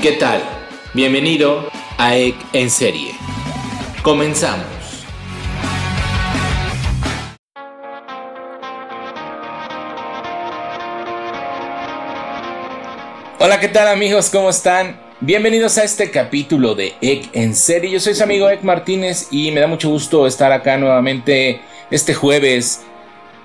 ¿Qué tal? Bienvenido a EC en serie. Comenzamos. Hola, ¿qué tal amigos? ¿Cómo están? Bienvenidos a este capítulo de EC en serie. Yo soy su amigo Ek Martínez y me da mucho gusto estar acá nuevamente este jueves.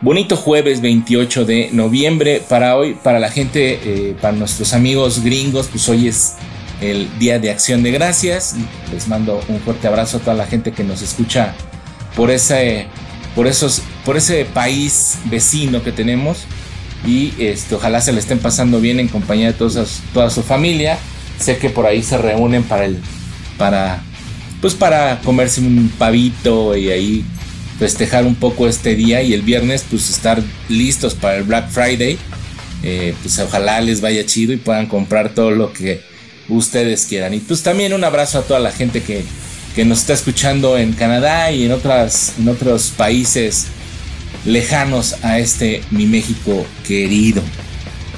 Bonito jueves 28 de noviembre para hoy, para la gente, eh, para nuestros amigos gringos, pues hoy es el Día de Acción de Gracias. Les mando un fuerte abrazo a toda la gente que nos escucha por ese, por esos, por ese país vecino que tenemos. Y este, ojalá se le estén pasando bien en compañía de todas, toda su familia. Sé que por ahí se reúnen para el, para, pues para comerse un pavito y ahí festejar un poco este día y el viernes pues estar listos para el Black Friday. Eh, pues ojalá les vaya chido y puedan comprar todo lo que ustedes quieran. Y pues también un abrazo a toda la gente que, que nos está escuchando en Canadá y en, otras, en otros países lejanos a este mi México querido.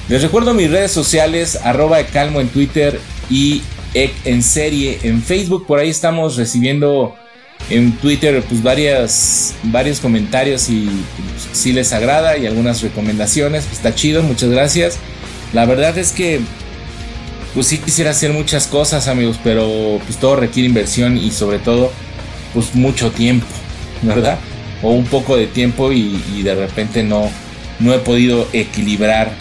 Les recuerdo mis redes sociales, arroba de calmo en Twitter y en serie en Facebook. Por ahí estamos recibiendo en Twitter pues varias, varios comentarios y pues, si les agrada y algunas recomendaciones. Pues, está chido, muchas gracias. La verdad es que pues sí quisiera hacer muchas cosas amigos, pero pues todo requiere inversión y sobre todo pues mucho tiempo, ¿verdad? O un poco de tiempo y, de repente no, no he podido equilibrar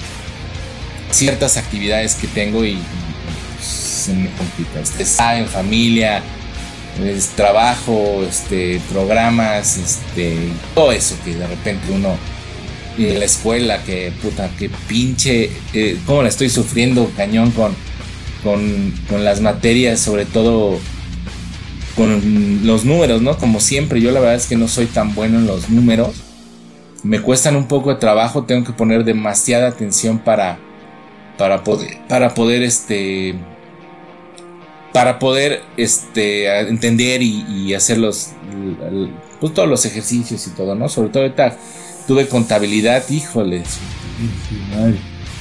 ciertas actividades que tengo y, pues, se me complica. Este, en familia, es, trabajo, este, programas, este, todo eso que de repente uno en la escuela, que puta, que pinche, eh, cómo la estoy sufriendo cañón con con, las materias, sobre todo con los números, ¿no? Como siempre, yo la verdad es que no soy tan bueno en los números. Me cuestan un poco de trabajo, tengo que poner demasiada atención para, para poder, para poder, este, para poder, este, entender y, hacer los, pues, todos los ejercicios y todo, ¿no? Sobre todo ahorita tuve contabilidad, híjole,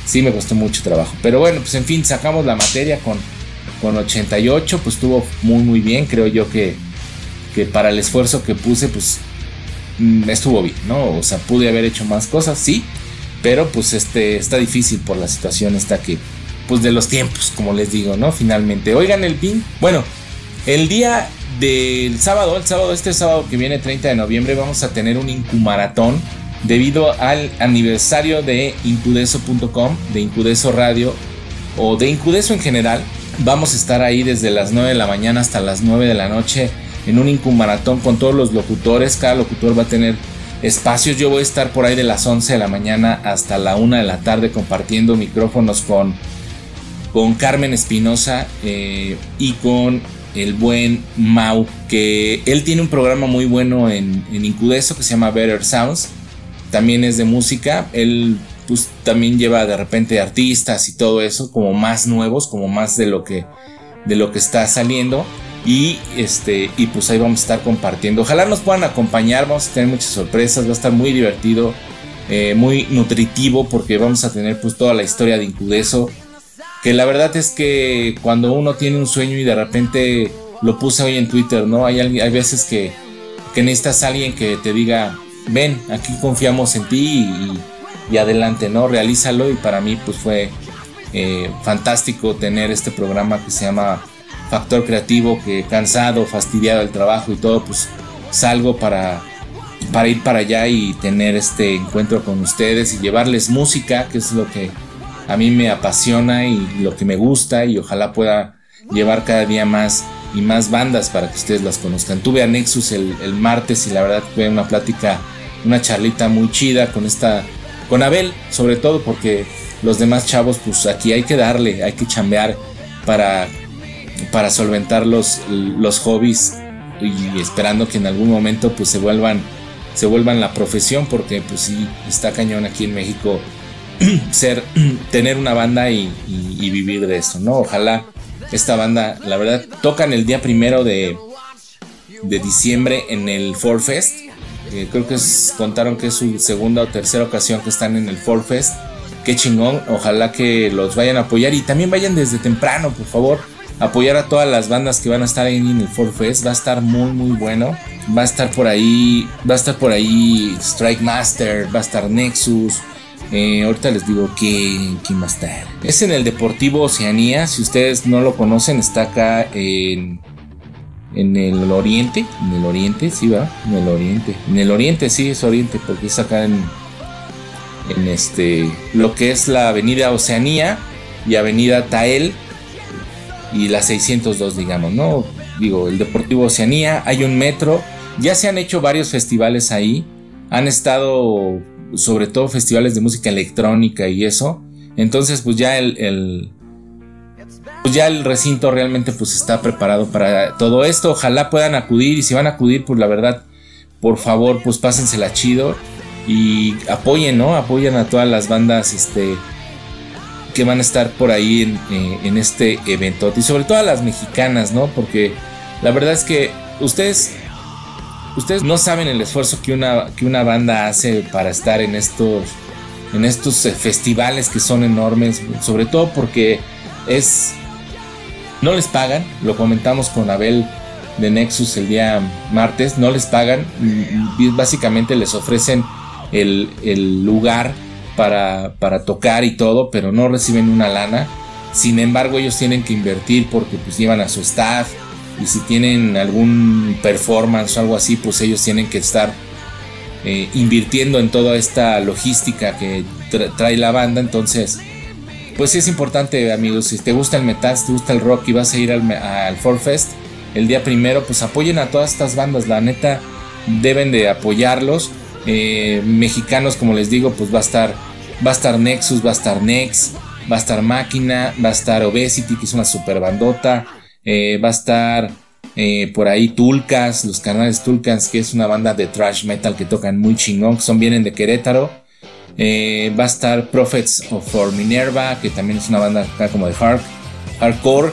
sí me costó mucho trabajo. Pero bueno, pues en fin, sacamos la materia con, con 88, pues estuvo muy muy bien, creo yo que, que para el esfuerzo que puse, pues mm, estuvo bien, ¿no? O sea, pude haber hecho más cosas, sí, pero pues este está difícil por la situación está que pues de los tiempos, como les digo, ¿no? Finalmente, oigan el pin. Bueno, el día del sábado, el sábado este sábado que viene 30 de noviembre vamos a tener un incumaratón debido al aniversario de incudeso.com, de Incudeso Radio o de Incudeso en general. Vamos a estar ahí desde las 9 de la mañana hasta las 9 de la noche en un incumaratón con todos los locutores. Cada locutor va a tener espacios. Yo voy a estar por ahí de las 11 de la mañana hasta la 1 de la tarde compartiendo micrófonos con, con Carmen Espinosa eh, y con el buen Mau, que él tiene un programa muy bueno en, en Incudeso que se llama Better Sounds también es de música. Él pues, también lleva de repente artistas y todo eso, como más nuevos, como más de lo que, de lo que está saliendo. Y, este, y pues ahí vamos a estar compartiendo. Ojalá nos puedan acompañar, vamos a tener muchas sorpresas, va a estar muy divertido, eh, muy nutritivo, porque vamos a tener pues toda la historia de Incudeso. Que la verdad es que cuando uno tiene un sueño y de repente lo puse hoy en Twitter, ¿no? Hay, hay veces que, necesitas a alguien que te diga, ven, aquí confiamos en ti y, adelante, ¿no? Realízalo y para mí pues fue eh, fantástico tener este programa que se llama Factor Creativo, que cansado, fastidiado del trabajo y todo, pues salgo para, para ir para allá y tener este encuentro con ustedes y llevarles música, que es lo que a mí me apasiona y lo que me gusta y ojalá pueda llevar cada día más y más bandas para que ustedes las conozcan. Tuve a Nexus el, martes y la verdad tuve una plática, una charlita muy chida con esta, con Abel, sobre todo porque los demás chavos, pues aquí hay que darle, hay que chambear para, para solventar los, los hobbies y esperando que en algún momento pues se vuelvan, se vuelvan la profesión porque pues sí, está cañón aquí en México ser, tener una banda y, vivir de eso, ¿no? Ojalá esta banda, la verdad, tocan el día primero de, de diciembre en el Fall Fest. creo que contaron que es su segunda o tercera ocasión que están en el Fall Fest. qué chingón. Ojalá que los vayan a apoyar y también vayan desde temprano, por favor. Apoyar a todas las bandas que van a estar ahí en el Ford Fest. Va a estar muy, muy bueno. Va a estar por ahí. Va a estar por ahí Strike Master. Va a estar Nexus. Eh, ahorita les digo quién, quién va. Es en el Deportivo Oceanía. Si ustedes no lo conocen, está acá en, en el oriente. En el oriente, sí va. En el oriente. En el oriente, sí, es oriente. Porque es acá en, en este. Lo que es la Avenida Oceanía y Avenida Tael. Y la 602, digamos, ¿no? Digo, el Deportivo Oceanía. Hay un metro. Ya se han hecho varios festivales ahí. Han estado sobre todo festivales de música electrónica y eso. Entonces, pues ya el, pues ya el recinto realmente pues está preparado para todo esto. Ojalá puedan acudir y si van a acudir, pues la verdad, por favor, pues pásensela chido y apoyen, ¿no? Apoyen a todas las bandas, este que van a estar por ahí en, eh, en este evento y sobre todo a las mexicanas, ¿no? Porque la verdad es que ustedes Ustedes no saben el esfuerzo que una, que una banda hace para estar en estos, en estos eh, festivales que son enormes, sobre todo porque es... No les pagan, lo comentamos con Abel de Nexus el día martes, no les pagan, básicamente les ofrecen el, el lugar para, para, tocar y todo, pero no reciben una lana. Sin embargo, ellos tienen que invertir porque pues llevan a su staff, y si tienen algún performance o algo así, pues ellos tienen que estar eh, invirtiendo en toda esta logística que trae la banda. Entonces, pues sí es importante, amigos. Si te gusta el metal, si te gusta el rock y vas a ir al, al Fest el día primero, pues apoyen a todas estas bandas. La neta, deben de apoyarlos. Eh, mexicanos, como les digo, pues va a estar, va a estar Nexus, va a estar Nex, va a estar Máquina, va a estar Obesity, que es una super bandota. Eh, va a estar eh, por ahí Tulcas, los canales Tulcas, que es una banda de thrash metal que tocan muy chingón, que son vienen de Querétaro. Eh, va a estar Prophets of for Minerva, que también es una banda acá como de hard, hardcore.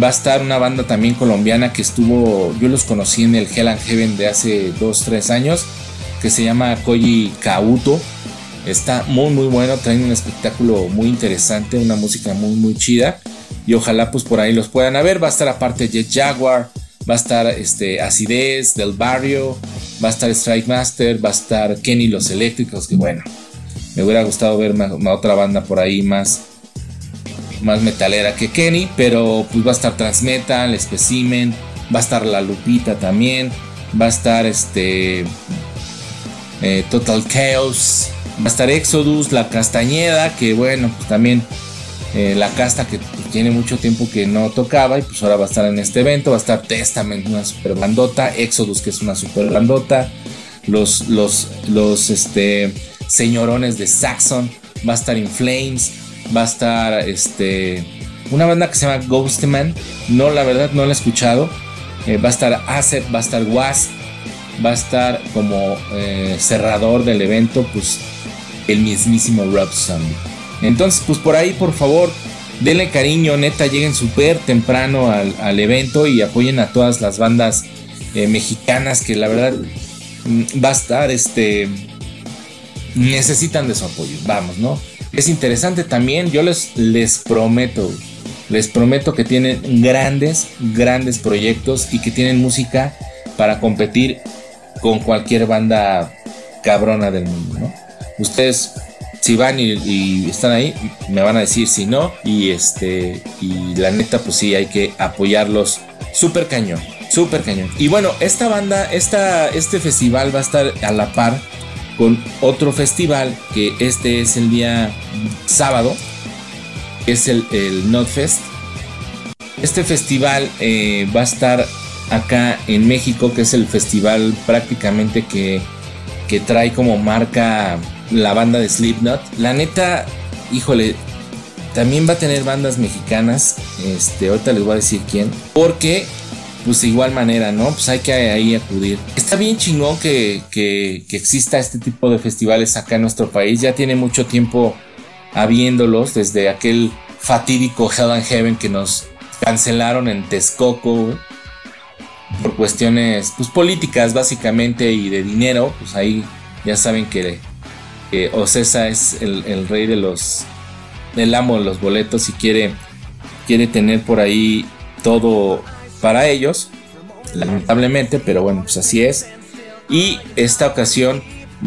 Va a estar una banda también colombiana que estuvo, yo los conocí en el Hell and Heaven de hace 2-3 años, que se llama Koji Kauto. Está muy muy bueno, traen un espectáculo muy interesante, una música muy muy chida y ojalá pues por ahí los puedan ver. Va a estar aparte Jet Jaguar, va a estar este, Acidez del Barrio, va a estar Strike Master, va a estar Kenny Los Eléctricos, que bueno, me hubiera gustado ver más, otra banda por ahí más, más metalera que Kenny, pero pues va a estar Transmetal, Specimen, va a estar La Lupita también, va a estar este eh, Total Chaos, va a estar Exodus, La Castañeda, que bueno, pues también eh, la casta que tiene mucho tiempo que no tocaba y pues ahora va a estar en este evento, va a estar Testament, una super bandota, Exodus que es una super bandota, los, los, los este, señorones de Saxon, va a estar In Flames, va a estar este, una banda que se llama Ghostman, no la verdad no la he escuchado, eh, va a estar Asset, va a estar Was, va a estar como eh, cerrador del evento pues el mismísimo Rob Zombie. Entonces, pues por ahí, por favor, denle cariño, neta, lleguen súper temprano al, evento y apoyen a todas las bandas eh, mexicanas que la verdad mm, va a estar, este, necesitan de su apoyo, vamos, ¿no? Es interesante también, yo les, les prometo, les prometo que tienen grandes, grandes proyectos y que tienen música para competir con cualquier banda cabrona del mundo, ¿no? Ustedes si van y, están ahí, me van a decir si no. Y este, y la neta, pues sí, hay que apoyarlos. Súper cañón, súper cañón. Y bueno, esta banda, esta, este festival va a estar a la par con otro festival que este es el día sábado, es el, el Notfest. Este festival eh, va a estar acá en México, que es el festival prácticamente que, que trae como marca la banda de Slipknot. La neta, híjole, también va a tener bandas mexicanas. Este, ahorita les voy a decir quién. Porque, pues de igual manera, ¿no? Pues hay que ahí acudir. Está bien chingón que, que, que exista este tipo de festivales acá en nuestro país. Ya tiene mucho tiempo habiéndolos desde aquel fatídico Hell and Heaven que nos cancelaron en Texcoco. Por cuestiones pues, políticas básicamente y de dinero, pues ahí ya saben que que Ocesa es el, rey de los, el amo de los boletos y quiere, quiere tener por ahí todo para ellos, lamentablemente, pero bueno, pues así es. Y esta ocasión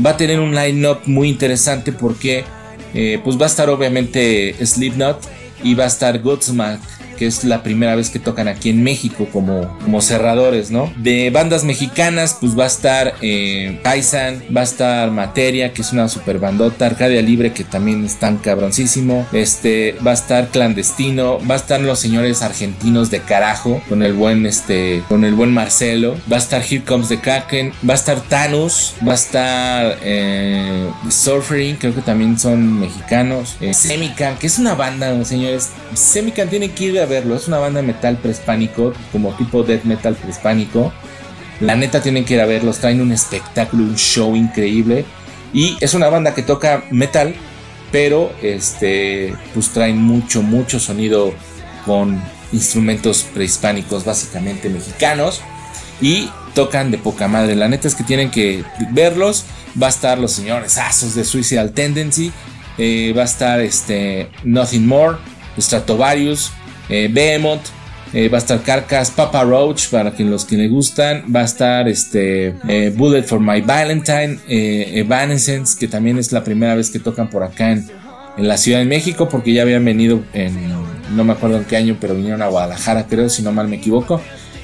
va a tener un line-up muy interesante porque eh, pues va a estar obviamente Slipknot y va a estar Godsmack que es la primera vez que tocan aquí en México como, como cerradores, ¿no? De bandas mexicanas, pues va a estar eh, Kaisan, va a estar Materia, que es una super bandota, Arcadia Libre, que también están cabroncísimo, este, va a estar Clandestino, va a estar los señores argentinos de carajo, con el buen, este, con el buen Marcelo, va a estar Here Comes the Kraken, va a estar Thanos, va a estar eh, creo que también son mexicanos, eh, Semican, que es una banda, señores, Semican tiene que ir Es una banda metal prehispánico, como tipo death metal prehispánico. La neta tienen que ir a verlos. Traen un espectáculo, un show increíble. Y es una banda que toca metal, pero este, pues traen mucho, mucho sonido con instrumentos prehispánicos, básicamente mexicanos. Y tocan de poca madre. La neta es que tienen que verlos. Va a estar los señores Asos de Suicidal Tendency. Eh, va a estar este, Nothing More, Stratovarius, eh, Behemoth, eh, va a estar Carcass, Papa Roach para quien los que le gustan, va a estar este eh, Bullet for My Valentine, Evanescence, que también es la primera vez que tocan por acá en, en, la Ciudad de México, porque ya habían venido en, no me acuerdo en qué año, pero vinieron a Guadalajara, creo, si no mal me equivoco.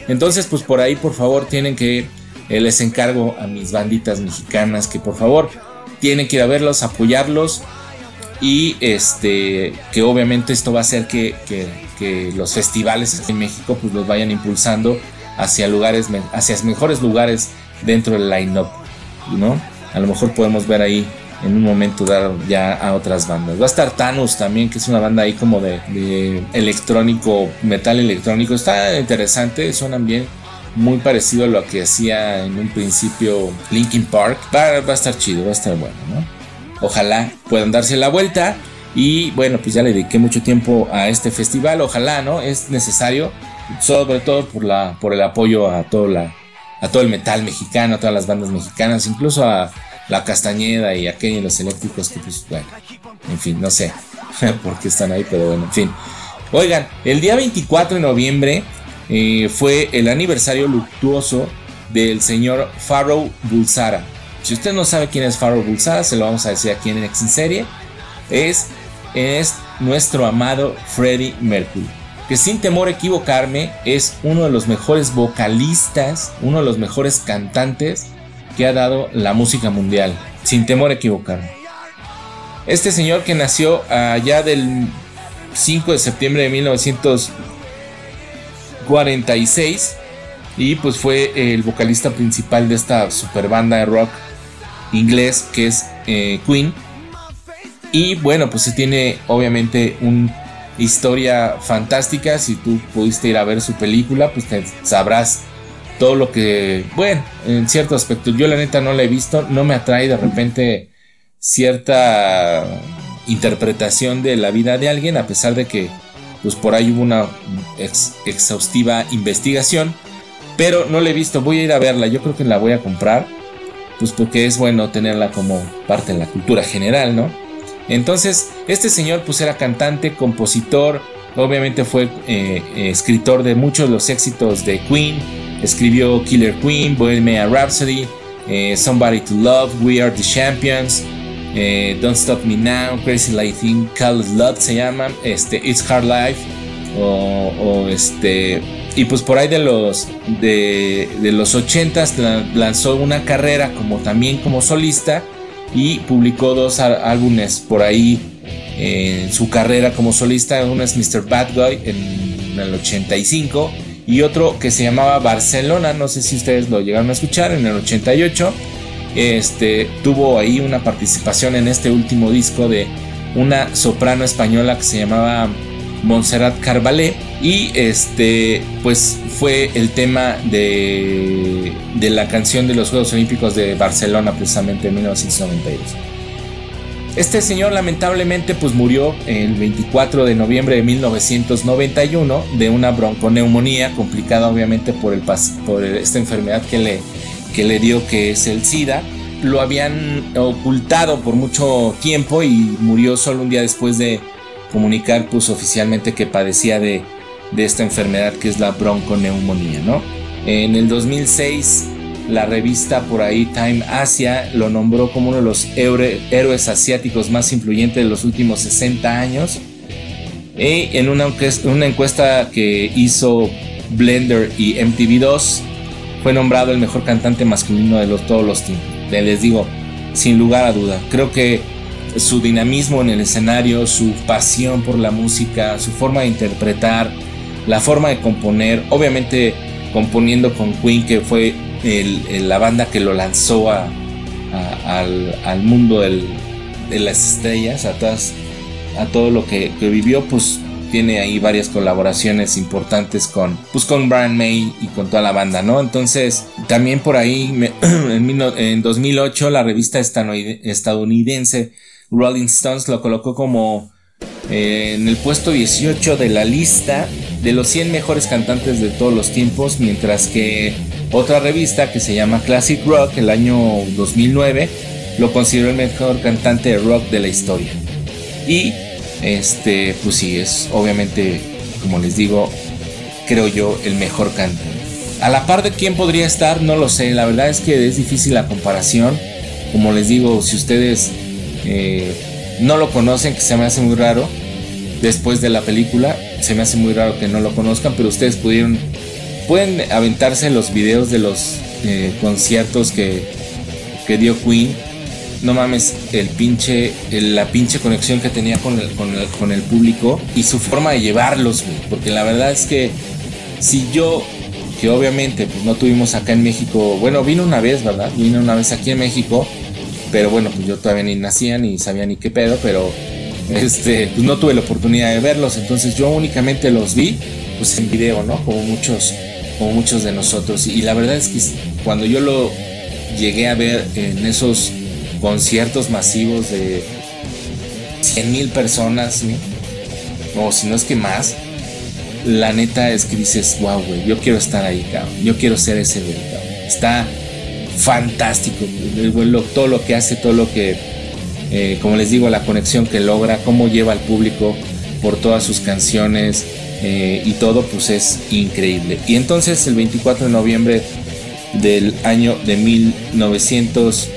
Entonces, pues por ahí, por favor, tienen que, les encargo a mis banditas mexicanas que por favor tienen que ir a verlos, apoyarlos y este que obviamente esto va a hacer que, los festivales en México pues los vayan impulsando hacia lugares hacia mejores lugares dentro del line-up ¿no? a lo mejor podemos ver ahí en un momento dar ya a otras bandas va a estar Thanos también que es una banda ahí como de, electrónico metal electrónico está interesante suenan bien muy parecido a lo que hacía en un principio Linkin Park va, va a estar chido va a estar bueno ¿no? Ojalá puedan darse la vuelta. Y bueno, pues ya le dediqué mucho tiempo a este festival. Ojalá, ¿no? Es necesario, sobre todo por, la, por el apoyo a todo, la, a todo el metal mexicano, a todas las bandas mexicanas, incluso a la Castañeda y a Kenny los Eléctricos, que pues bueno, en fin, no sé por qué están ahí, pero bueno, en fin. Oigan, el día 24 de noviembre eh, fue el aniversario luctuoso del señor Pharaoh Bulsara si usted no sabe quién es Pharaoh Bulsara, se lo vamos a decir aquí en X en serie. Es, es nuestro amado Freddie Mercury. Que sin temor a equivocarme, es uno de los mejores vocalistas, uno de los mejores cantantes que ha dado la música mundial. Sin temor a equivocarme. Este señor que nació allá del 5 de septiembre de 1946 y pues fue el vocalista principal de esta super banda de rock inglés que es eh, Queen. Y bueno, pues tiene obviamente una historia fantástica. Si tú pudiste ir a ver su película, pues te sabrás todo lo que, bueno, en cierto aspecto, yo la neta no la he visto, no me atrae de repente cierta interpretación de la vida de alguien, a pesar de que pues por ahí hubo una exhaustiva investigación, pero no la he visto, voy a ir a verla, yo creo que la voy a comprar pues porque es bueno tenerla como parte de la cultura general, ¿no? Entonces, este señor pues era cantante, compositor, obviamente fue eh, escritor de muchos de los éxitos de Queen, escribió Killer Queen, Bohemian Rhapsody, eh, Somebody to Love, We Are the Champions, eh, Don't Stop Me Now, Crazy Lightning, Call Love se llama, este, It's Hard Life, o, o este y pues por ahí de los de, los 80 lanzó una carrera como también como solista y publicó dos álbumes por ahí en su carrera como solista. Uno es Mr. Bad Guy en el 85 y otro que se llamaba Barcelona. No sé si ustedes lo llegaron a escuchar en el 88 este tuvo ahí una participación en este último disco de una soprano española que se llamaba Montserrat Carvalé y este pues fue el tema de, de la canción de los Juegos Olímpicos de Barcelona precisamente en 1992. Este señor lamentablemente pues murió el 24 de noviembre de 1991 de una bronconeumonía complicada obviamente por, el, por esta enfermedad que le, que le dio que es el SIDA lo habían ocultado por mucho tiempo y murió solo un día después de comunicar pues oficialmente que padecía de, de esta enfermedad que es la bronconeumonía, ¿no? En el 2006 la revista por ahí Time Asia lo nombró como uno de los héroes asiáticos más influyentes de los últimos 60 años. Y en una, una encuesta que hizo Blender y MTV2 fue nombrado el mejor cantante masculino de los, todos los tiempos. Les digo, sin lugar a duda, creo que su dinamismo en el escenario, su pasión por la música, su forma de interpretar, la forma de componer, obviamente componiendo con Queen, que fue la banda que lo lanzó al, mundo de las estrellas, a, a todo lo que, vivió, pues tiene ahí varias colaboraciones importantes con, pues con Brian May y con toda la banda, ¿no? Entonces, también por ahí, en, en 2008, la revista estadounidense Rolling Stones lo colocó como eh, en el puesto 18 de la lista de los 100 mejores cantantes de todos los tiempos, mientras que otra revista que se llama Classic Rock, el año 2009, lo consideró el mejor cantante de rock de la historia. Y este, pues sí, es obviamente, como les digo, creo yo, el mejor cantante. A la par de quién podría estar, no lo sé. La verdad es que es difícil la comparación. Como les digo, si ustedes eh, no lo conocen, que se me hace muy raro, después de la película, se me hace muy raro que no lo conozcan, pero ustedes pudieron, pueden aventarse los videos de los eh, conciertos que, que dio Queen no mames, el pinche, la pinche conexión que tenía con el, con, el, con el público y su forma de llevarlos, Porque la verdad es que si yo, que obviamente pues no tuvimos acá en México, bueno, vino una vez, ¿verdad? Vino una vez aquí en México, pero bueno, yo todavía ni nacía ni sabía ni qué pedo, pero este, pues no tuve la oportunidad de verlos, entonces yo únicamente los vi, pues en video, ¿no? Como muchos, como muchos de nosotros. Y la verdad es que cuando yo lo llegué a ver en esos conciertos masivos de 100 mil personas, o si no es que más, la neta es que dices, wow, güey, yo quiero estar ahí, cabrón, yo quiero ser ese güey, Está fantástico, todo lo que hace, todo lo que, eh, como les digo, la conexión que logra, cómo lleva al público por todas sus canciones eh, y todo, pues es increíble. Y entonces el 24 de noviembre del año de 1900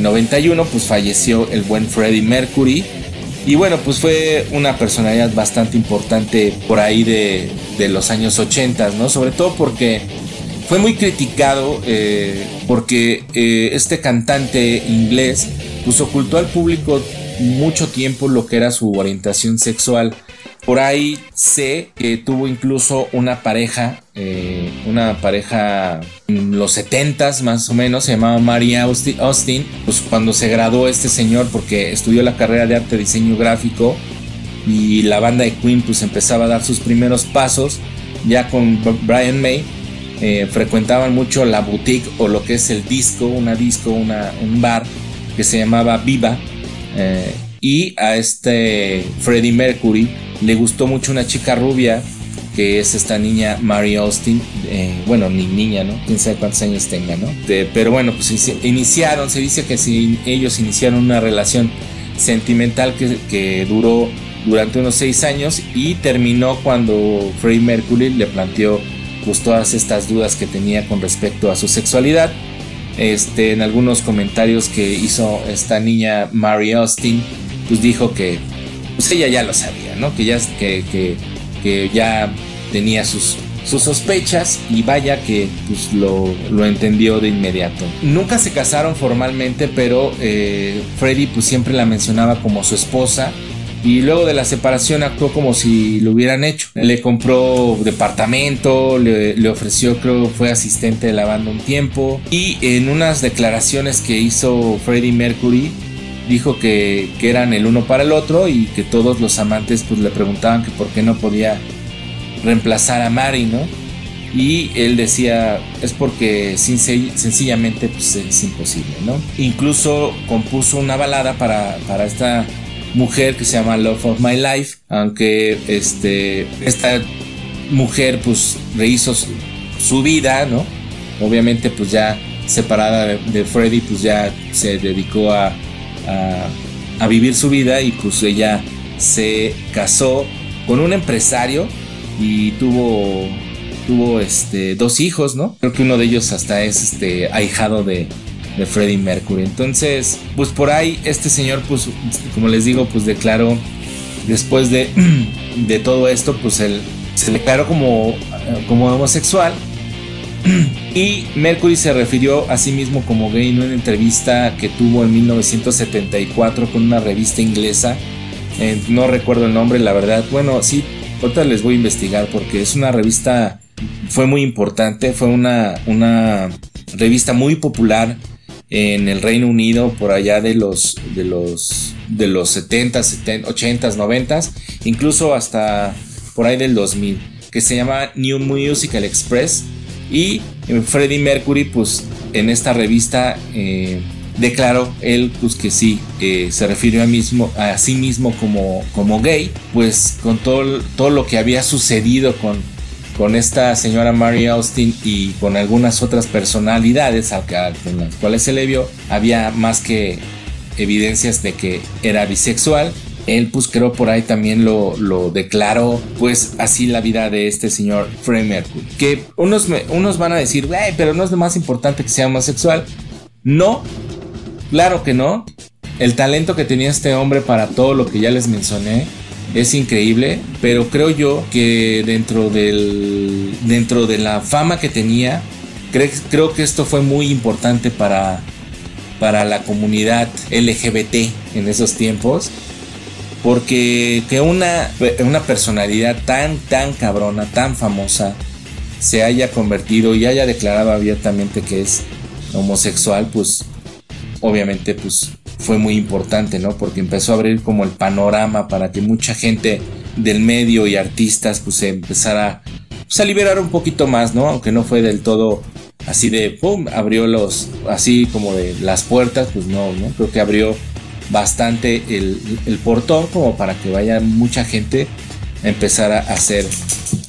91 eh, pues falleció el buen Freddie Mercury. Y bueno, pues fue una personalidad bastante importante por ahí de, los años 80, ¿no? Sobre todo porque fue muy criticado eh, porque eh, este cantante inglés pues ocultó al público mucho tiempo lo que era su orientación sexual por ahí sé que tuvo incluso una pareja, eh, una pareja en los 70 más o menos, se llamaba Austin. Pues cuando se graduó este señor, porque estudió la carrera de arte diseño gráfico y la banda de Queen pues empezaba a dar sus primeros pasos, ya con Brian May. Eh, frecuentaban mucho la boutique o lo que es el disco, una disco, una, un bar que se llamaba Viva. Eh, y a este Freddie Mercury le gustó mucho una chica rubia que es esta niña Mary Austin, eh, bueno, ni niña, ¿no? Quién sabe cuántos años tenga, ¿no? pero bueno, pues iniciaron, se dice que ellos iniciaron una relación sentimental que, que duró durante unos seis años y terminó cuando Freddie Mercury le planteó pues todas estas dudas que tenía con respecto a su sexualidad. Este, en algunos comentarios que hizo esta niña Mary Austin, pues dijo que pues ella ya lo sabía, ¿no? Que ya, tenía sus, sus sospechas y vaya que pues, lo, lo, entendió de inmediato. Nunca se casaron formalmente, pero eh, Freddy pues siempre la mencionaba como su esposa y luego de la separación actuó como si lo hubieran hecho. Le compró departamento, le, ofreció, creo fue asistente de la banda un tiempo y en unas declaraciones que hizo Freddie Mercury dijo que, eran el uno para el otro y que todos los amantes pues le preguntaban que por qué no podía reemplazar a Mari, ¿no? Y él decía, es porque sencillamente pues, es imposible, ¿no? Incluso compuso una balada para, para esta mujer que se llama Love of My Life, aunque este, esta mujer pues rehizo su, vida, ¿no? Obviamente pues ya separada de, Freddie, pues ya se dedicó a, a, vivir su vida y pues ella se casó con un empresario y tuvo tuvo este dos hijos, ¿no? Creo que uno de ellos hasta es este ahijado de, de Freddie Mercury. Entonces, pues por ahí este señor, pues como les digo, pues declaró después de, de todo esto, pues él se declaró como, como homosexual. Y Mercury se refirió a sí mismo como gay en una entrevista que tuvo en 1974 con una revista inglesa. Eh, no recuerdo el nombre, la verdad. Bueno, sí, ahorita les voy a investigar porque es una revista, fue muy importante, fue una, una revista muy popular en el Reino Unido por allá de los de los de los 70, 70 80, 90, incluso hasta por ahí del 2000, que se llama New Musical Express. Y eh, Freddie Mercury pues en esta revista eh, declaró él pues que sí eh, se refirió a, mismo, a sí mismo como, como gay pues con todo, todo lo que había sucedido con con esta señora Mary Austin y con algunas otras personalidades a, las cuales se le vio, había más que evidencias de que era bisexual. Él pues creo por ahí también lo, lo declaró, pues así la vida de este señor Freddie Mercury. Que unos, unos van a decir, pero no es lo más importante que sea homosexual. No, claro que no. El talento que tenía este hombre para todo lo que ya les mencioné, es increíble, pero creo yo que dentro del dentro de la fama que tenía, creo, que esto fue muy importante para para la comunidad LGBT en esos tiempos. Porque que una, una personalidad tan, tan cabrona, tan famosa, se haya convertido y haya declarado abiertamente que es homosexual, pues obviamente pues fue muy importante, ¿no? Porque empezó a abrir como el panorama para que mucha gente del medio y artistas pues se empezara pues, a liberar un poquito más, ¿no? Aunque no fue del todo así de, ¡pum!, abrió los, así como de las puertas, pues no, ¿no? Creo que abrió bastante el, el portón como para que vaya mucha gente a empezar a hacer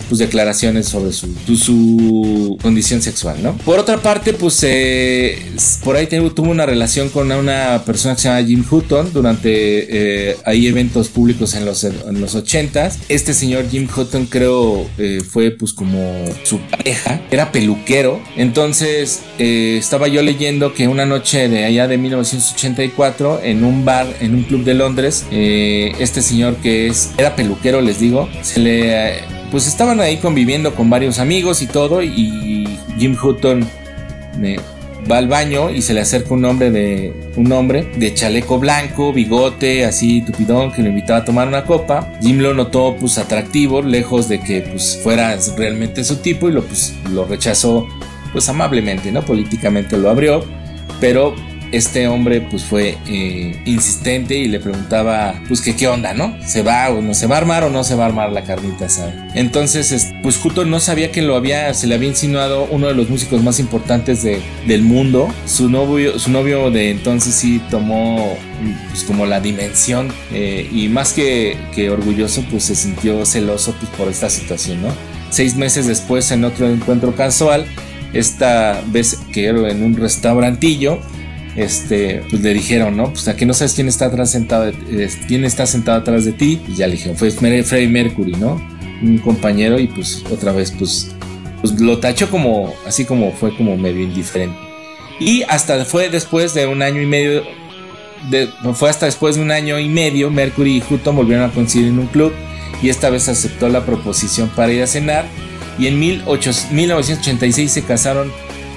pues, declaraciones sobre su, su, condición sexual, ¿no? Por otra parte, pues eh, por ahí tuvo una relación con una persona que se llama Jim Hutton durante eh, ahí eventos públicos en los, en los 80 Este señor Jim Hutton creo eh, fue pues como su pareja, era peluquero. Entonces estaba yo leyendo que una noche de allá de 1984 en un bar, en un club de Londres, este señor que es, era peluquero, les digo, se le pues estaban ahí conviviendo con varios amigos y todo y Jim Hutton eh, va al baño y se le acerca un hombre de un hombre de chaleco blanco, bigote, así tupidón que lo invitaba a tomar una copa. Jim lo notó pues atractivo, lejos de que pues fuera realmente su tipo y lo pues lo rechazó pues amablemente, ¿no? Políticamente lo abrió, pero este hombre pues fue eh, insistente y le preguntaba pues que qué onda, ¿no? ¿Se va o no se va a armar o no se va a armar la carnita asada? Entonces pues justo no sabía que lo había, se le había insinuado uno de los músicos más importantes de, del mundo. Su novio, su novio de entonces sí tomó pues como la dimensión eh, y más que, que orgulloso pues se sintió celoso pues por esta situación, ¿no? Seis meses después en otro encuentro casual, esta vez que era en un restaurantillo, este, pues le dijeron, ¿no? Pues aquí no sabes quién está atrás sentado, quién está sentado atrás de ti. Y ya le dijeron, fue Freddie Mercury, ¿no? Un compañero y pues otra vez, pues, pues lo tachó como, así como fue como medio indiferente. Y hasta fue después de un año y medio, fue hasta después de un año y medio, Mercury y Hutton volvieron a coincidir en un club y esta vez aceptó la proposición para ir a cenar. Y en 1986 se casaron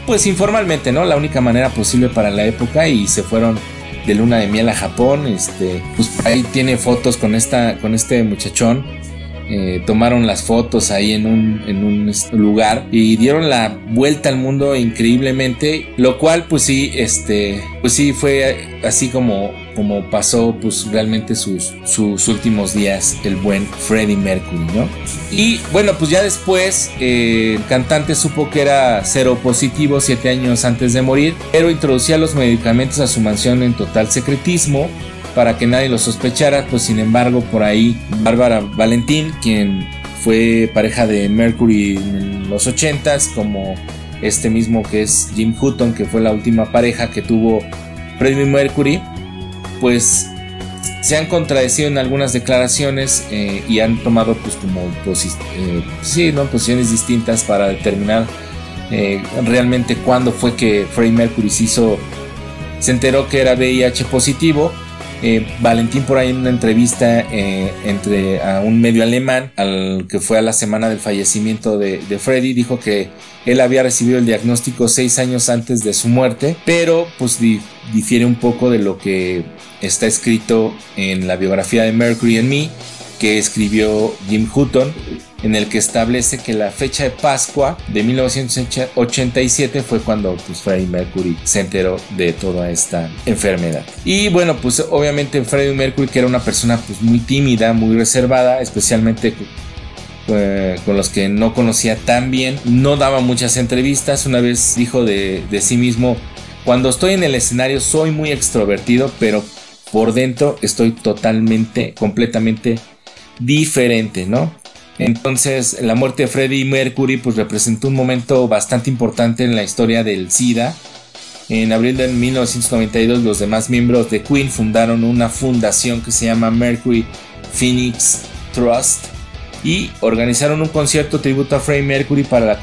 pues informalmente, ¿no? La única manera posible para la época y se fueron de luna de miel a Japón, este, pues ahí tiene fotos con esta, con este muchachón. Eh, tomaron las fotos ahí en un, en un lugar y dieron la vuelta al mundo increíblemente, lo cual pues sí, este, pues sí fue así como como pasó pues realmente sus, sus últimos días el buen Freddie Mercury, ¿no? Y bueno, pues ya después eh, el cantante supo que era cero positivo siete años antes de morir, pero introducía los medicamentos a su mansión en total secretismo para que nadie lo sospechara, pues sin embargo por ahí Bárbara Valentín, quien fue pareja de Mercury en los 80s como este mismo que es Jim Hutton, que fue la última pareja que tuvo Freddie Mercury, pues se han contradecido en algunas declaraciones eh, y han tomado pues como eh, posiciones distintas para determinar eh, realmente cuándo fue que Freddie Mercury se hizo se enteró que era VIH positivo eh, Valentín por ahí en una entrevista eh, entre a un medio alemán al que fue a la semana del fallecimiento de, Freddy dijo que él había recibido el diagnóstico seis años antes de su muerte pero pues difiere un poco de lo que está escrito en la biografía de Mercury en Me que escribió Jim Hutton en el que establece que la fecha de Pascua de 1987 fue cuando pues, Freddie Mercury se enteró de toda esta enfermedad. Y bueno, pues obviamente Freddie Mercury, que era una persona pues, muy tímida, muy reservada, especialmente eh, con los que no conocía tan bien, no daba muchas entrevistas. Una vez dijo de, de sí mismo, cuando estoy en el escenario soy muy extrovertido, pero por dentro estoy totalmente, completamente diferente, ¿no? Entonces, la muerte de Freddie Mercury pues representó un momento bastante importante en la historia del SIDA. En abril de 1992 los demás miembros de Queen fundaron una fundación que se llama Mercury Phoenix Trust y organizaron un concierto tributo a Freddie Mercury para la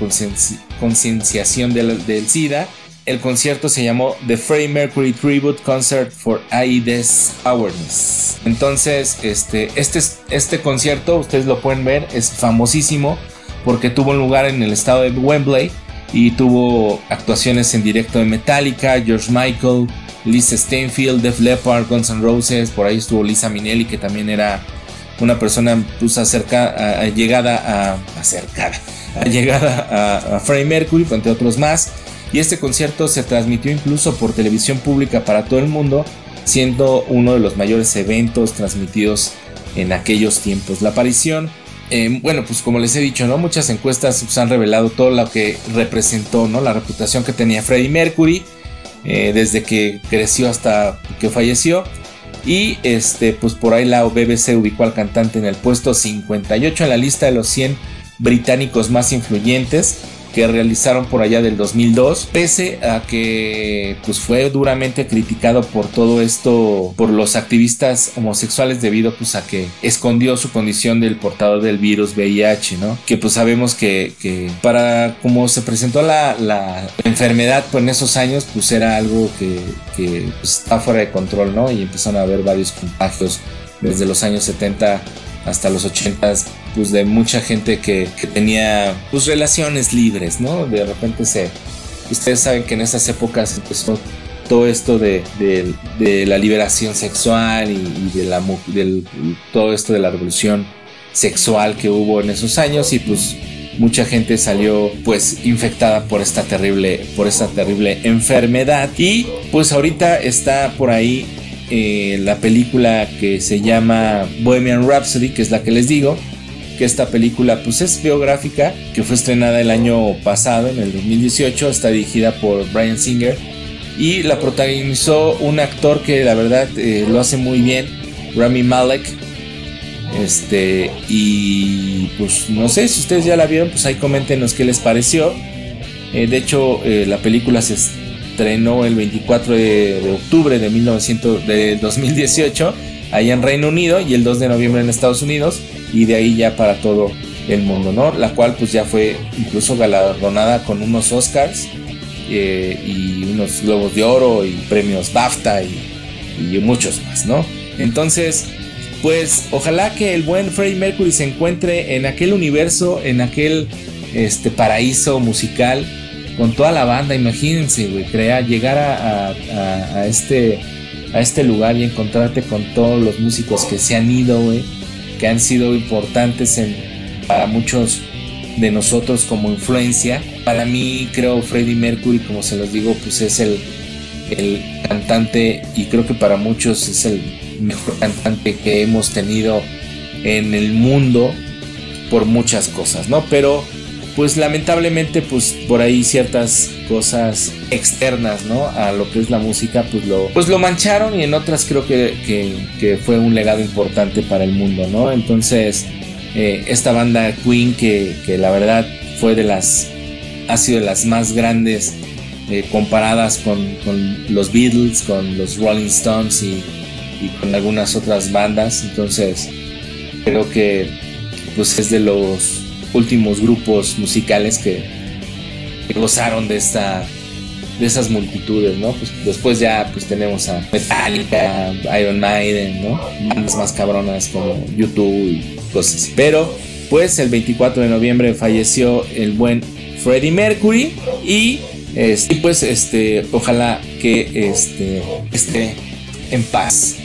concienciación del, del SIDA el concierto se llamó The Freddie Mercury Tribute Concert for AIDS Awareness. Entonces, este, este, este concierto, ustedes lo pueden ver, es famosísimo porque tuvo lugar en el estado de Wembley y tuvo actuaciones en directo de Metallica, George Michael, Lisa Steinfield, Def Leppard, Guns N' Roses, por ahí estuvo Lisa Minnelli que también era una persona pues, acerca, llegada a acercada, llegada a, a Freddie Mercury, entre otros más y este concierto se transmitió incluso por televisión pública para todo el mundo, siendo uno de los mayores eventos transmitidos en aquellos tiempos. La aparición, eh, bueno, pues como les he dicho, ¿no? Muchas encuestas pues, han revelado todo lo que representó, ¿no? La reputación que tenía Freddie Mercury eh, desde que creció hasta que falleció. Y este, pues por ahí la BBC ubicó al cantante en el puesto 58 en la lista de los 100 británicos más influyentes que realizaron por allá del 2002, pese a que pues fue duramente criticado por todo esto por los activistas homosexuales debido pues a que escondió su condición del portador del virus VIH, ¿no? Que pues sabemos que, para como se presentó la, la, enfermedad pues en esos años pues era algo que, que pues, está fuera de control, ¿no? Y empezaron a haber varios contagios desde los años 70 hasta los 80 pues de mucha gente que, tenía pues relaciones libres, ¿no? De repente se... Ustedes saben que en esas épocas empezó todo esto de, la liberación sexual y, de la, del, todo esto de la revolución sexual que hubo en esos años y pues mucha gente salió pues infectada por esta terrible por esta terrible enfermedad y pues ahorita está por ahí eh, la película que se llama Bohemian Rhapsody, que es la que les digo, que esta película pues es biográfica, que fue estrenada el año pasado, en el 2018, está dirigida por Brian Singer y la protagonizó un actor que la verdad eh, lo hace muy bien, Rami Malek. Este, y pues no sé si ustedes ya la vieron, pues ahí coméntenos qué les pareció. Eh, de hecho, la película se estrenó el 24 de, octubre de, 1900, de 2018 allá en Reino Unido y el 2 de noviembre en Estados Unidos y de ahí ya para todo el mundo, ¿no? La cual pues ya fue incluso galardonada con unos Oscars eh, y unos Globos de Oro y premios BAFTA y, y, muchos más, ¿no? Entonces, pues ojalá que el buen Freddie Mercury se encuentre en aquel universo, en aquel este paraíso musical con toda la banda, imagínense, güey, crear, llegar a, este, a este lugar y encontrarte con todos los músicos que se han ido, güey, que han sido importantes en, para muchos de nosotros como influencia. Para mí, creo, Freddie Mercury, como se los digo, pues es el, el cantante y creo que para muchos es el mejor cantante que hemos tenido en el mundo por muchas cosas, ¿no? Pero pues lamentablemente pues por ahí ciertas cosas externas no a lo que es la música pues lo pues lo mancharon y en otras creo que, que, fue un legado importante para el mundo no entonces eh, esta banda Queen que, que, la verdad fue de las ha sido de las más grandes eh, comparadas con, los Beatles, con los Rolling Stones y, con algunas otras bandas. Entonces, creo que pues es de los últimos grupos musicales que, gozaron de esta de esas multitudes, ¿no? Pues después ya pues tenemos a Metallica, Iron Maiden, ¿no? Bandas más cabronas como YouTube y cosas así. Pero pues el 24 de noviembre falleció el buen Freddie Mercury y este, pues este, ojalá que este, esté en paz.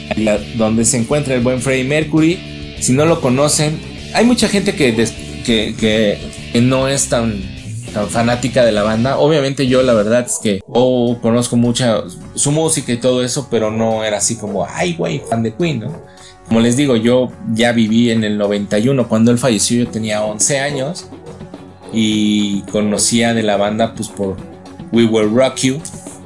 Donde se encuentra el buen Freddie Mercury. Si no lo conocen, hay mucha gente que, que, no es tan, fanática de la banda. Obviamente yo la verdad es que oh, conozco mucha su música y todo eso, pero no era así como, ay güey, fan de Queen, ¿no? Como les digo, yo ya viví en el 91, cuando él falleció yo tenía 11 años y conocía de la banda pues por We Will Rock You,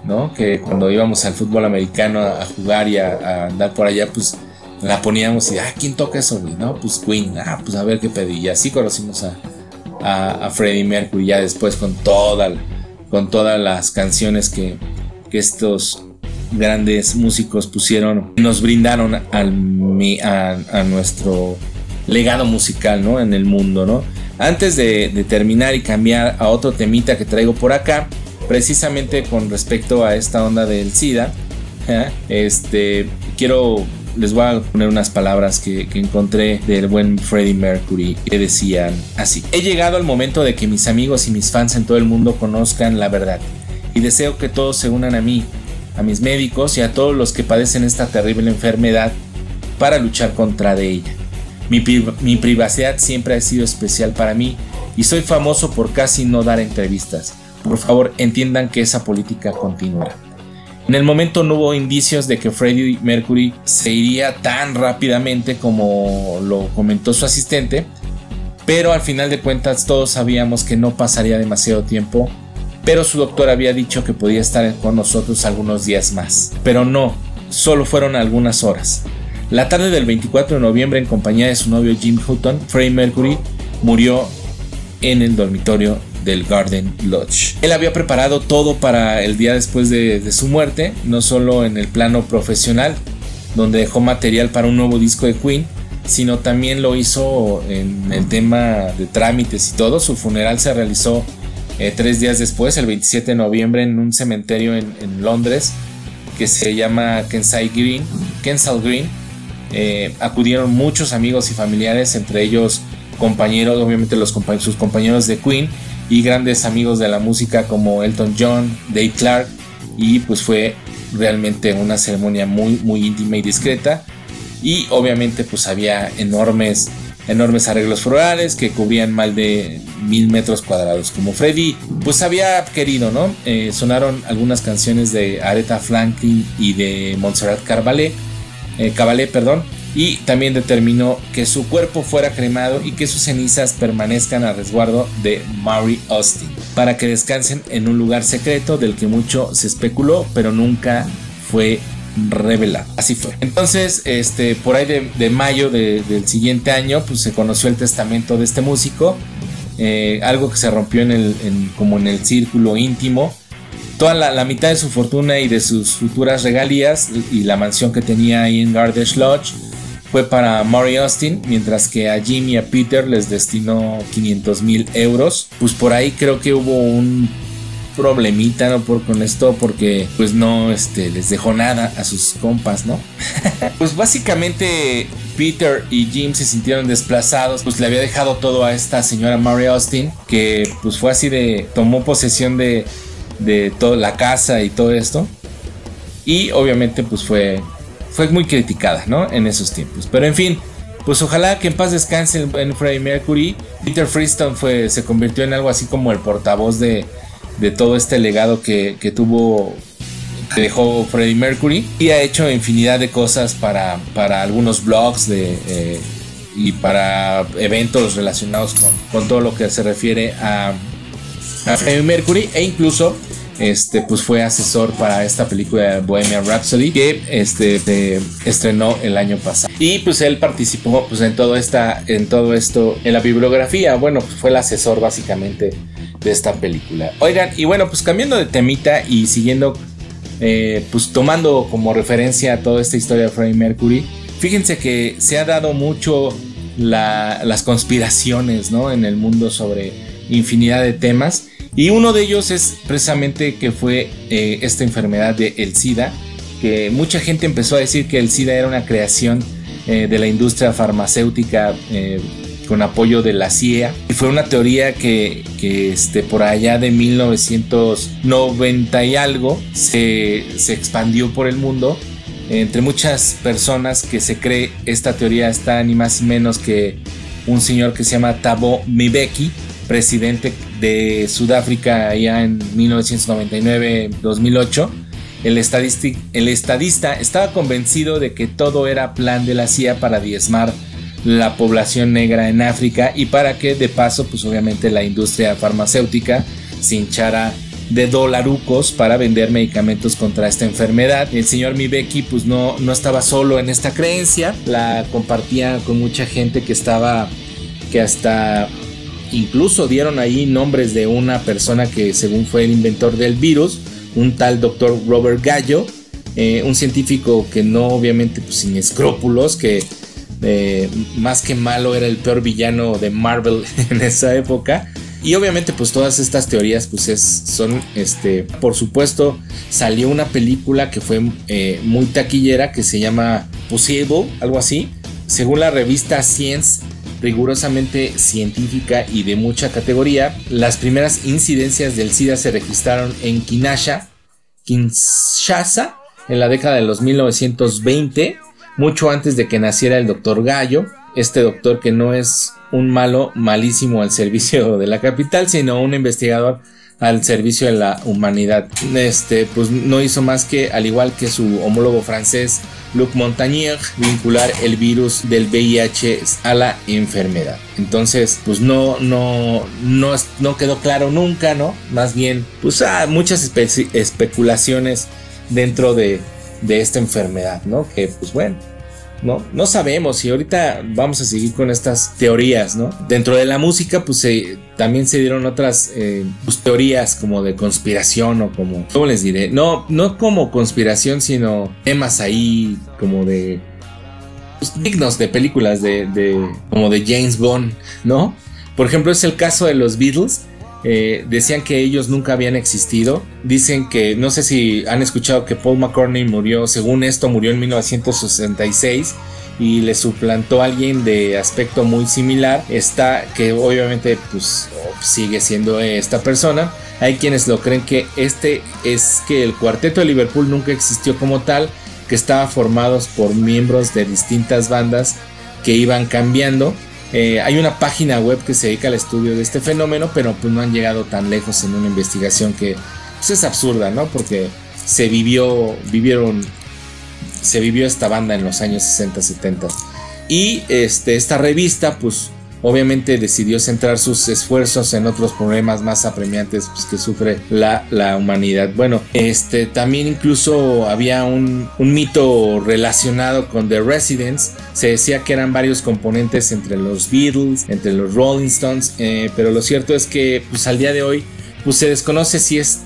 ¿no? Que cuando íbamos al fútbol americano a, jugar y a, andar por allá, pues la poníamos y, ah, ¿quién toca eso? No, pues Queen, ah, pues a ver qué pedí. Y así conocimos a, a, Freddie Mercury ya después con, toda, con todas las canciones que, que estos grandes músicos pusieron, nos brindaron al, a, nuestro legado musical, ¿no? En el mundo, ¿no? Antes de, de terminar y cambiar a otro temita que traigo por acá, precisamente con respecto a esta onda del SIDA, ¿eh? este, quiero, les voy a poner unas palabras que, encontré del buen Freddie Mercury que decían así. He llegado al momento de que mis amigos y mis fans en todo el mundo conozcan la verdad y deseo que todos se unan a mí, a mis médicos y a todos los que padecen esta terrible enfermedad para luchar contra de ella. Mi, mi privacidad siempre ha sido especial para mí y soy famoso por casi no dar entrevistas por favor entiendan que esa política continuará. En el momento no hubo indicios de que Freddie Mercury se iría tan rápidamente como lo comentó su asistente, pero al final de cuentas todos sabíamos que no pasaría demasiado tiempo, pero su doctor había dicho que podía estar con nosotros algunos días más. Pero no, solo fueron algunas horas. La tarde del 24 de noviembre en compañía de su novio Jim Hutton, Freddie Mercury murió en el dormitorio del Garden Lodge. Él había preparado todo para el día después de, su muerte, no solo en el plano profesional, donde dejó material para un nuevo disco de Queen, sino también lo hizo en el tema de trámites y todo. Su funeral se realizó eh, tres días después, el 27 de noviembre, en un cementerio en, Londres que se llama Kensal Green. Kensal Green. Eh, acudieron muchos amigos y familiares, entre ellos compañeros, obviamente los, sus compañeros de Queen, y grandes amigos de la música como Elton John, Dave Clark y pues fue realmente una ceremonia muy muy íntima y discreta. Y obviamente pues había enormes enormes arreglos florales que cubrían más de mil metros cuadrados. Como Freddy pues había querido no eh, sonaron algunas canciones de Aretha Franklin y de Montserrat Caballé eh, perdón y también determinó que su cuerpo fuera cremado y que sus cenizas permanezcan a resguardo de Mary Austin para que descansen en un lugar secreto del que mucho se especuló pero nunca fue revelado. Así fue. Entonces, este, por ahí de, mayo del siguiente año, pues se conoció el testamento de este músico, eh, algo que se rompió en el, como en el círculo íntimo. Toda la, la, mitad de su fortuna y de sus futuras regalías y la mansión que tenía ahí en Gardens Lodge fue para Murray Austin, mientras que a Jim y a Peter les destinó 500 mil euros. Pues por ahí creo que hubo un problemita ¿no? por, con esto porque pues no este, les dejó nada a sus compas, ¿no? pues básicamente Peter y Jim se sintieron desplazados, pues le había dejado todo a esta señora Mary Austin, que pues fue así de, tomó posesión de, de toda la casa y todo esto. Y obviamente pues fue fue muy criticada, ¿no? En esos tiempos. Pero en fin, pues ojalá que en paz descanse en Freddie Mercury. Peter Freestone fue, se convirtió en algo así como el portavoz de, de todo este legado que, que tuvo que dejó Freddie Mercury y ha hecho infinidad de cosas para, para algunos blogs de, eh, y para eventos relacionados con, con, todo lo que se refiere a, a Freddie Mercury e incluso este, pues fue asesor para esta película Bohemian Rhapsody que este, estrenó el año pasado. Y pues él participó pues en todo, esta, en todo esto, en la bibliografía, bueno, pues fue el asesor básicamente de esta película. Oigan, y bueno, pues cambiando de temita y siguiendo, eh, pues tomando como referencia toda esta historia de Freddie Mercury, fíjense que se ha dado mucho las conspiraciones, ¿no? En el mundo sobre infinidad de temas. Y uno de ellos es precisamente que fue eh, esta enfermedad de el SIDA, que mucha gente empezó a decir que el SIDA era una creación eh, de la industria farmacéutica eh, con apoyo de la CIA. Y fue una teoría que, este, por allá de 1990 y algo se, se expandió por el mundo. Entre muchas personas que se cree esta teoría está ni más ni menos que un señor que se llama Tabo Mbeki, presidente de Sudáfrica ya en 1999-2008, el, el estadista estaba convencido de que todo era plan de la CIA para diezmar la población negra en África y para que de paso pues obviamente la industria farmacéutica se hinchara de dolarucos para vender medicamentos contra esta enfermedad. El señor Mibeki pues no, no estaba solo en esta creencia, la compartía con mucha gente que estaba que hasta Incluso dieron ahí nombres de una persona que según fue el inventor del virus, un tal doctor Robert Gallo, eh, un científico que no obviamente pues, sin escrúpulos, que eh, más que malo era el peor villano de Marvel en esa época. Y obviamente pues todas estas teorías pues es, son, este, por supuesto, salió una película que fue eh, muy taquillera que se llama Possible, algo así. Según la revista Science, rigurosamente científica y de mucha categoría, las primeras incidencias del SIDA se registraron en Kinshasa, Kinshasa en la década de los 1920, mucho antes de que naciera el doctor Gallo, este doctor que no es un malo malísimo al servicio de la capital, sino un investigador al servicio de la humanidad. Este, pues no hizo más que, al igual que su homólogo francés Luc Montagnier, vincular el virus del VIH a la enfermedad. Entonces, pues no, no, no, no quedó claro nunca, ¿no? Más bien, pues ah, muchas especulaciones dentro de, de esta enfermedad, ¿no? Que, pues bueno, ¿no? No sabemos y ahorita vamos a seguir con estas teorías, ¿no? Dentro de la música, pues también se dieron otras eh, pues, teorías como de conspiración o como, ¿cómo les diré? No, no como conspiración, sino temas ahí como de pues, dignos de películas de, de, como de James Bond, ¿no? Por ejemplo, es el caso de los Beatles eh, decían que ellos nunca habían existido. Dicen que, no sé si han escuchado que Paul McCartney murió, según esto, murió en 1966 y le suplantó a alguien de aspecto muy similar. Está, que obviamente pues sigue siendo esta persona. Hay quienes lo creen que este es que el cuarteto de Liverpool nunca existió como tal, que estaba formados por miembros de distintas bandas que iban cambiando eh, hay una página web que se dedica al estudio de este fenómeno, pero pues no han llegado tan lejos en una investigación que pues, es absurda, ¿no? Porque se vivió, vivieron, se vivió esta banda en los años 60, 70. Y este, esta revista, pues obviamente decidió centrar sus esfuerzos en otros problemas más apremiantes pues, que sufre la, la, humanidad. Bueno, este también incluso había un, un, mito relacionado con The Residents. Se decía que eran varios componentes entre los Beatles, entre los Rolling Stones, eh, pero lo cierto es que pues al día de hoy pues se desconoce si es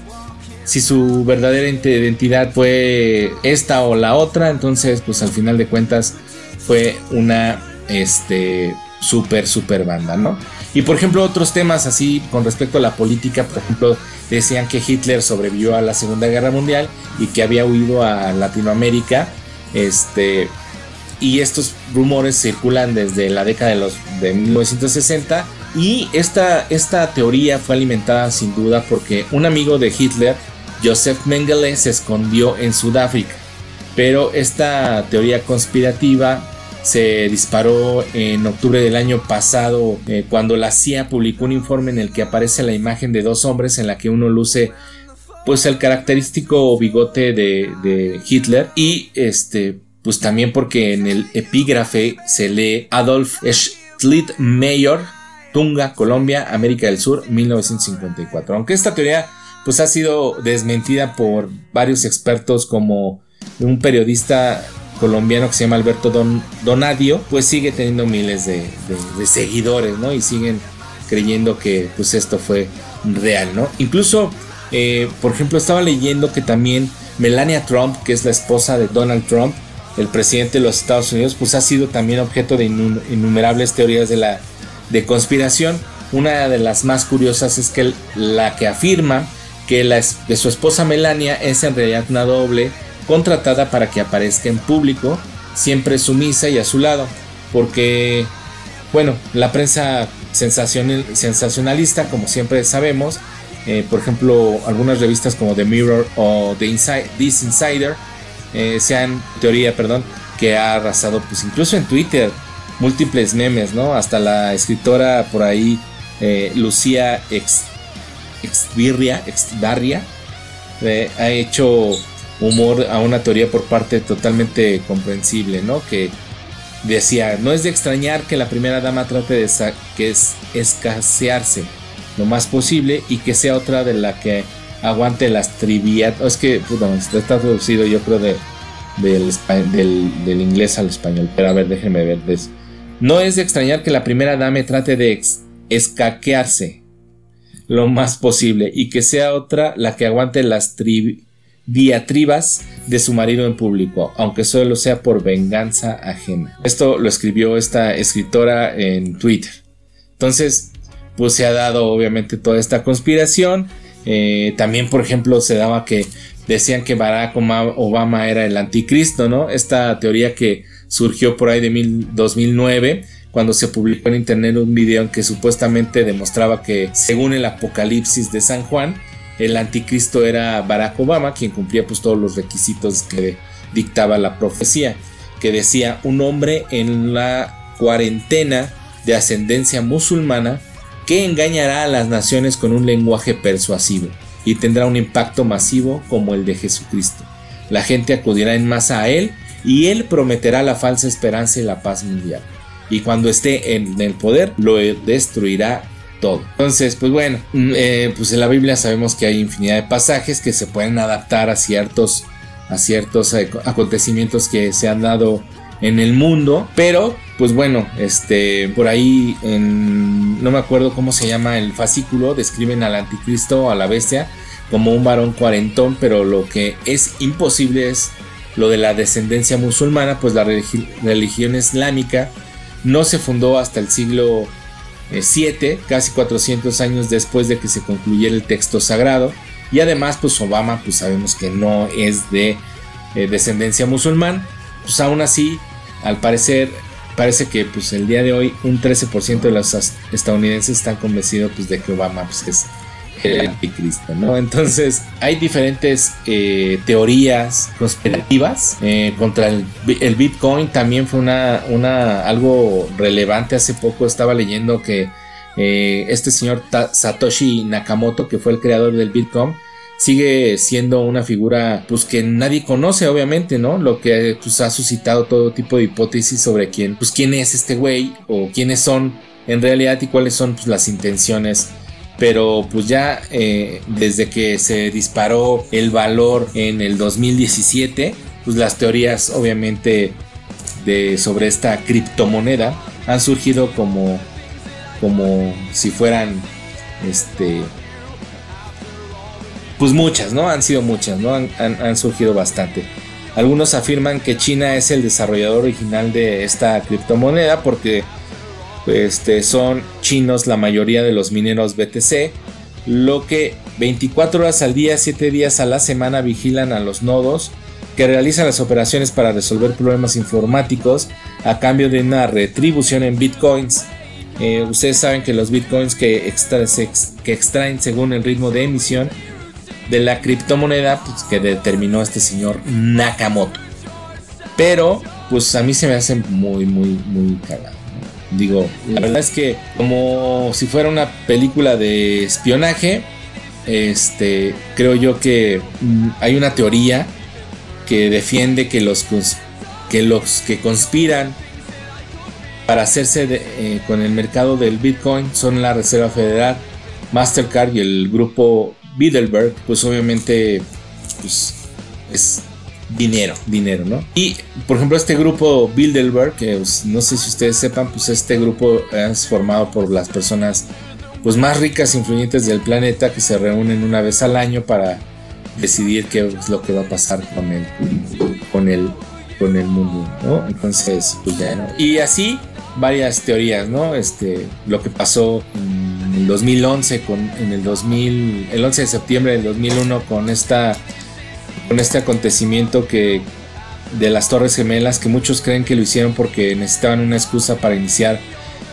si su verdadera identidad fue esta o la otra, entonces pues al final de cuentas fue una este súper, súper banda, ¿no? Y por ejemplo, otros temas así con respecto a la política, por ejemplo, decían que Hitler sobrevivió a la Segunda Guerra Mundial y que había huido a Latinoamérica. Este, y estos rumores circulan desde la década de, los, de 1960. Y esta, esta teoría fue alimentada sin duda porque un amigo de Hitler, Joseph Mengele, se escondió en Sudáfrica. Pero esta teoría conspirativa se disparó en octubre del año pasado eh, cuando la CIA publicó un informe en el que aparece la imagen de dos hombres en la que uno luce pues el característico bigote de, Hitler y este pues también porque en el epígrafe se lee Adolf Schlittmeyer Tunga, Colombia, América del Sur, 1954. Aunque esta teoría pues ha sido desmentida por varios expertos como un periodista colombiano que se llama Alberto Don, Donadio, pues sigue teniendo miles de, seguidores, ¿no? Y siguen creyendo que pues esto fue real, ¿no? Incluso, eh, por ejemplo, estaba leyendo que también Melania Trump, que es la esposa de Donald Trump, el presidente de los Estados Unidos, pues ha sido también objeto de innumerables teorías de la de conspiración. Una de las más curiosas es que la que afirma que, la, que su esposa Melania es en realidad una doble contratada para que aparezca en público, siempre sumisa y a su lado, porque, bueno, la prensa sensacionalista, como siempre sabemos, eh, por ejemplo, algunas revistas como The Mirror o The This Insider, eh, se han, teoría, perdón, que ha arrasado, pues incluso en Twitter, múltiples memes, ¿no? Hasta la escritora por ahí, eh, Lucía Ex, Exdarria, ha hecho humor a una teoría por parte totalmente comprensible, ¿no? Que decía, no es de extrañar que la primera dama trate de que es escasearse lo más posible y que sea otra de la que aguante las trivias. es que, perdón, está traducido yo creo de, del, inglés al español. Pero a ver, déjenme ver. No es de extrañar que la primera dama trate de escaquearse lo más posible y que sea otra la que aguante las trivias diatribas de su marido en público, aunque solo sea por venganza ajena. Esto lo escribió esta escritora en Twitter. Entonces, pues se ha dado obviamente toda esta conspiración. Eh, también, por ejemplo, se daba que decían que Barack Obama era el anticristo, ¿no? Esta teoría que surgió por ahí de 2009 cuando se publicó en internet un video en que supuestamente demostraba que según el apocalipsis de San Juan, el anticristo era Barack Obama, quien cumplía pues todos los requisitos que dictaba la profecía, que decía un hombre en la cuarentena de ascendencia musulmana que engañará a las naciones con un lenguaje persuasivo y tendrá un impacto masivo como el de Jesucristo. La gente acudirá en masa a él y él prometerá la falsa esperanza y la paz mundial. Y cuando esté en el poder, lo destruirá todo. Entonces, pues bueno, mm, eh, pues en la Biblia sabemos que hay infinidad de pasajes que se pueden adaptar a ciertos, a ciertos acontecimientos que se han dado en el mundo, pero pues bueno, este por ahí no me acuerdo cómo se llama el fascículo, describen al anticristo, a la bestia como un varón cuarentón, pero lo que es imposible es lo de la descendencia musulmana, pues la religión islámica no se fundó hasta el siglo 7, casi 400 años después de que se concluyera el texto sagrado. Y además, pues Obama, pues sabemos que no es de eh, descendencia musulmán. Pues aún así, al parecer, parece que pues el día de hoy un 13% de los estadounidenses están convencidos pues, de que Obama pues, es el anticristo, ¿no? Entonces hay diferentes eh, teorías conspirativas eh, contra el, Bitcoin. También fue una, una, algo relevante hace poco. Estaba leyendo que eh, este señor Satoshi Nakamoto, que fue el creador del Bitcoin, sigue siendo una figura pues que nadie conoce obviamente, ¿no? Lo que pues, ha suscitado todo tipo de hipótesis sobre quién, pues quién es este güey o quiénes son en realidad y cuáles son pues, las intenciones pero pues ya eh, desde que se disparó el valor en el 2017, pues las teorías obviamente de, sobre esta criptomoneda han surgido como, como si fueran, este, pues muchas, ¿no? Han sido muchas, ¿no? Han, han surgido bastante. Algunos afirman que China es el desarrollador original de esta criptomoneda porque este, son chinos la mayoría de los mineros BTC, lo que 24 horas al día, 7 días a la semana vigilan a los nodos que realizan las operaciones para resolver problemas informáticos a cambio de una retribución en bitcoins. Eh, ustedes saben que los bitcoins que, extraen según el ritmo de emisión de la criptomoneda pues, que determinó este señor Nakamoto. Pero, pues a mí se me hace muy, muy, muy cagado. Digo, la verdad es que como si fuera una película de espionaje, este, creo yo que mm, hay una teoría que defiende que los, que, los que conspiran para hacerse eh, con el mercado del Bitcoin son la Reserva Federal, Mastercard y el grupo Bilderberg, pues obviamente pues, es dinero, dinero, ¿no? Y por ejemplo este grupo Bilderberg, que pues, no sé si ustedes sepan, pues este grupo es formado por las personas pues más ricas e influyentes del planeta que se reúnen una vez al año para decidir qué es lo que va a pasar con el con el con el mundo, ¿no? Entonces, pues ya, ¿no? Y así varias teorías, ¿no? Este, lo que pasó en el 2011 con en el 2000 el 11 de septiembre del 2001 con esta con este acontecimiento que de las Torres Gemelas que muchos creen que lo hicieron porque necesitaban una excusa para iniciar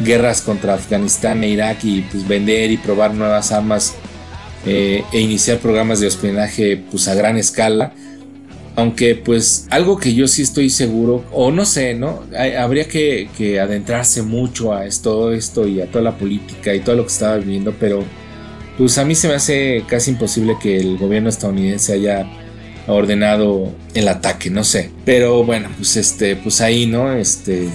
guerras contra Afganistán e Irak y pues vender y probar nuevas armas eh, e iniciar programas de espionaje pues a gran escala. Aunque pues algo que yo sí estoy seguro, o no sé, ¿no? habría que, adentrarse mucho a todo esto y a toda la política y todo lo que estaba viviendo, pero pues a mí se me hace casi imposible que el gobierno estadounidense haya ordenado el ataque, no sé. Pero bueno, pues este, pues ahí, ¿no? Este,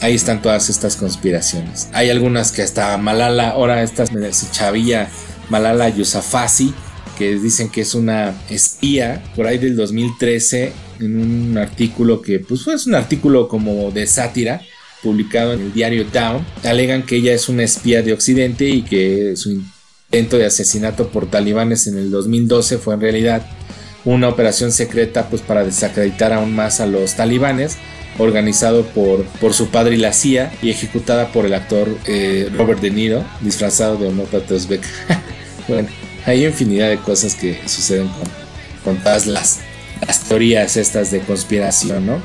ahí están todas estas conspiraciones. Hay algunas que hasta Malala, ahora estas chavilla Malala Yousafzai, que dicen que es una espía por ahí del 2013 en un artículo que pues fue un artículo como de sátira publicado en el diario Down. Alegan que ella es una espía de Occidente y que su intento de asesinato por talibanes en el 2012 fue en realidad una operación secreta pues para desacreditar aún más a los talibanes organizado por, por su padre y la CIA y ejecutada por el actor eh, Robert De Niro, disfrazado de homópata uzbek. bueno, hay infinidad de cosas que suceden con, con todas las, las teorías estas de conspiración, ¿no?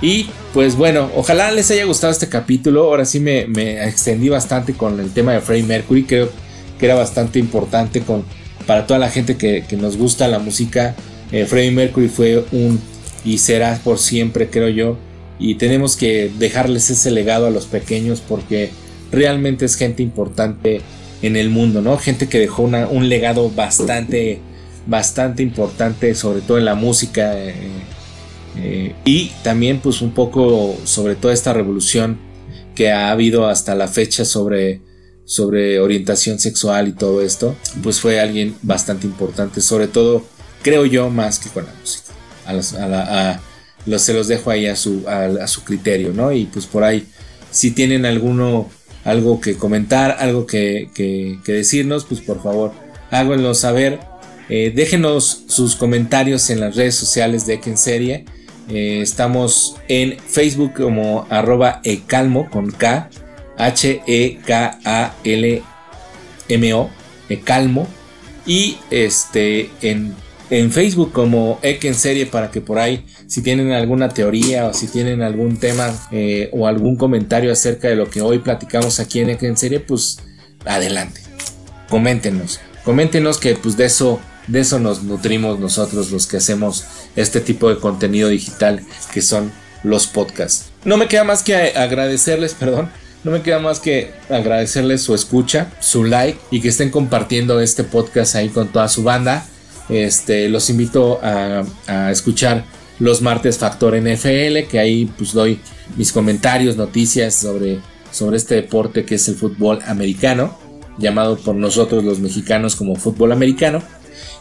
Y pues bueno, ojalá les haya gustado este capítulo. Ahora sí me, me extendí bastante con el tema de Freddie Mercury. Creo que era bastante importante con, para toda la gente que, que nos gusta la música. Eh, Freddie Mercury fue un y será por siempre, creo yo, y tenemos que dejarles ese legado a los pequeños porque realmente es gente importante en el mundo, ¿no? Gente que dejó un legado bastante, bastante importante, sobre todo en la música eh, eh, y también pues un poco sobre toda esta revolución que ha habido hasta la fecha sobre, sobre orientación sexual y todo esto, pues fue alguien bastante importante, sobre todo creo yo más que con la música. A, los, se los dejo ahí a su, a, su criterio, ¿no? Y pues por ahí, si tienen alguno, algo que comentar, algo que, que, decirnos, pues por favor, háganlo saber. Eh, déjenos sus comentarios en las redes sociales de Eken Serie. Eh, estamos en Facebook como arroba ecalmo con K, H-E-K-A-L-M-O, ecalmo. Y este, en en Facebook como Ek en serie para que por ahí si tienen alguna teoría o si tienen algún tema eh, o algún comentario acerca de lo que hoy platicamos aquí en Ek en serie pues adelante. Coméntenos. Coméntenos que pues de eso de eso nos nutrimos nosotros los que hacemos este tipo de contenido digital que son los podcasts. No me queda más que agradecerles perdón no me queda más que agradecerles su escucha, su like y que estén compartiendo este podcast ahí con toda su banda. Este, los invito a, escuchar los martes Factor NFL, que ahí pues doy mis comentarios, noticias sobre, sobre este deporte que es el fútbol americano, llamado por nosotros los mexicanos como fútbol americano.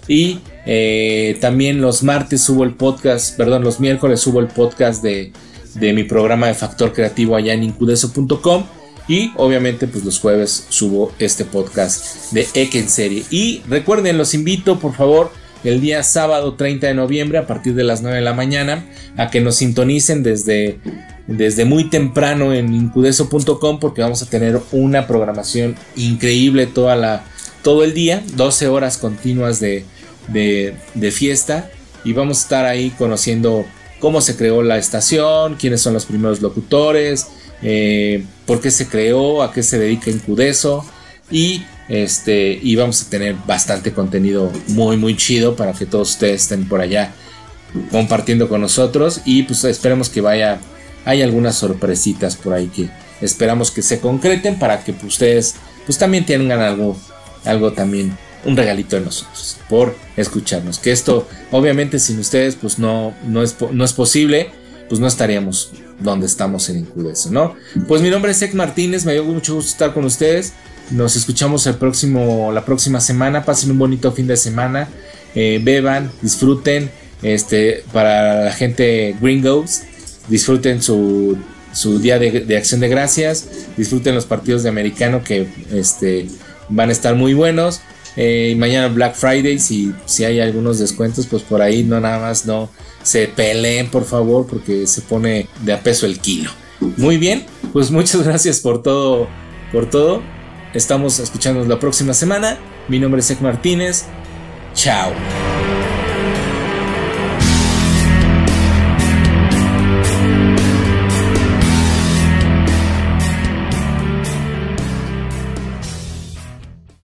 Y eh, también los martes subo el podcast, perdón, los miércoles subo el podcast de, de mi programa de Factor Creativo allá en incudeso.com y obviamente pues los jueves subo este podcast de Ek en serie. Y recuerden, los invito por favor el día sábado 30 de noviembre a partir de las 9 de la mañana a que nos sintonicen desde, desde muy temprano en incudeso.com porque vamos a tener una programación increíble toda la, todo el día, 12 horas continuas de, de fiesta y vamos a estar ahí conociendo cómo se creó la estación, quiénes son los primeros locutores, eh, por qué se creó, a qué se dedica Incudeso y este y vamos a tener bastante contenido muy muy chido para que todos ustedes estén por allá compartiendo con nosotros y pues esperemos que vaya hay algunas sorpresitas por ahí que esperamos que se concreten para que pues, ustedes pues también tengan algo algo también un regalito de nosotros por escucharnos que esto obviamente sin ustedes pues no no es no es posible pues no estaríamos donde estamos en Incudeso, ¿no? Pues mi nombre es Ek Martínez, me dio mucho gusto estar con ustedes. Nos escuchamos el próximo, la próxima semana. Pasen un bonito fin de semana. Eh, beban, disfruten. Este, para la gente gringos, disfruten su, su día de, acción de gracias. Disfruten los partidos de americano que este, van a estar muy buenos. Eh, mañana Black Friday, si, si hay algunos descuentos, pues por ahí no nada más no se peleen, por favor, porque se pone de a peso el kilo. Muy bien, pues muchas gracias por todo, por todo. Estamos escuchándonos la próxima semana. Mi nombre es Ek Martínez. Chao.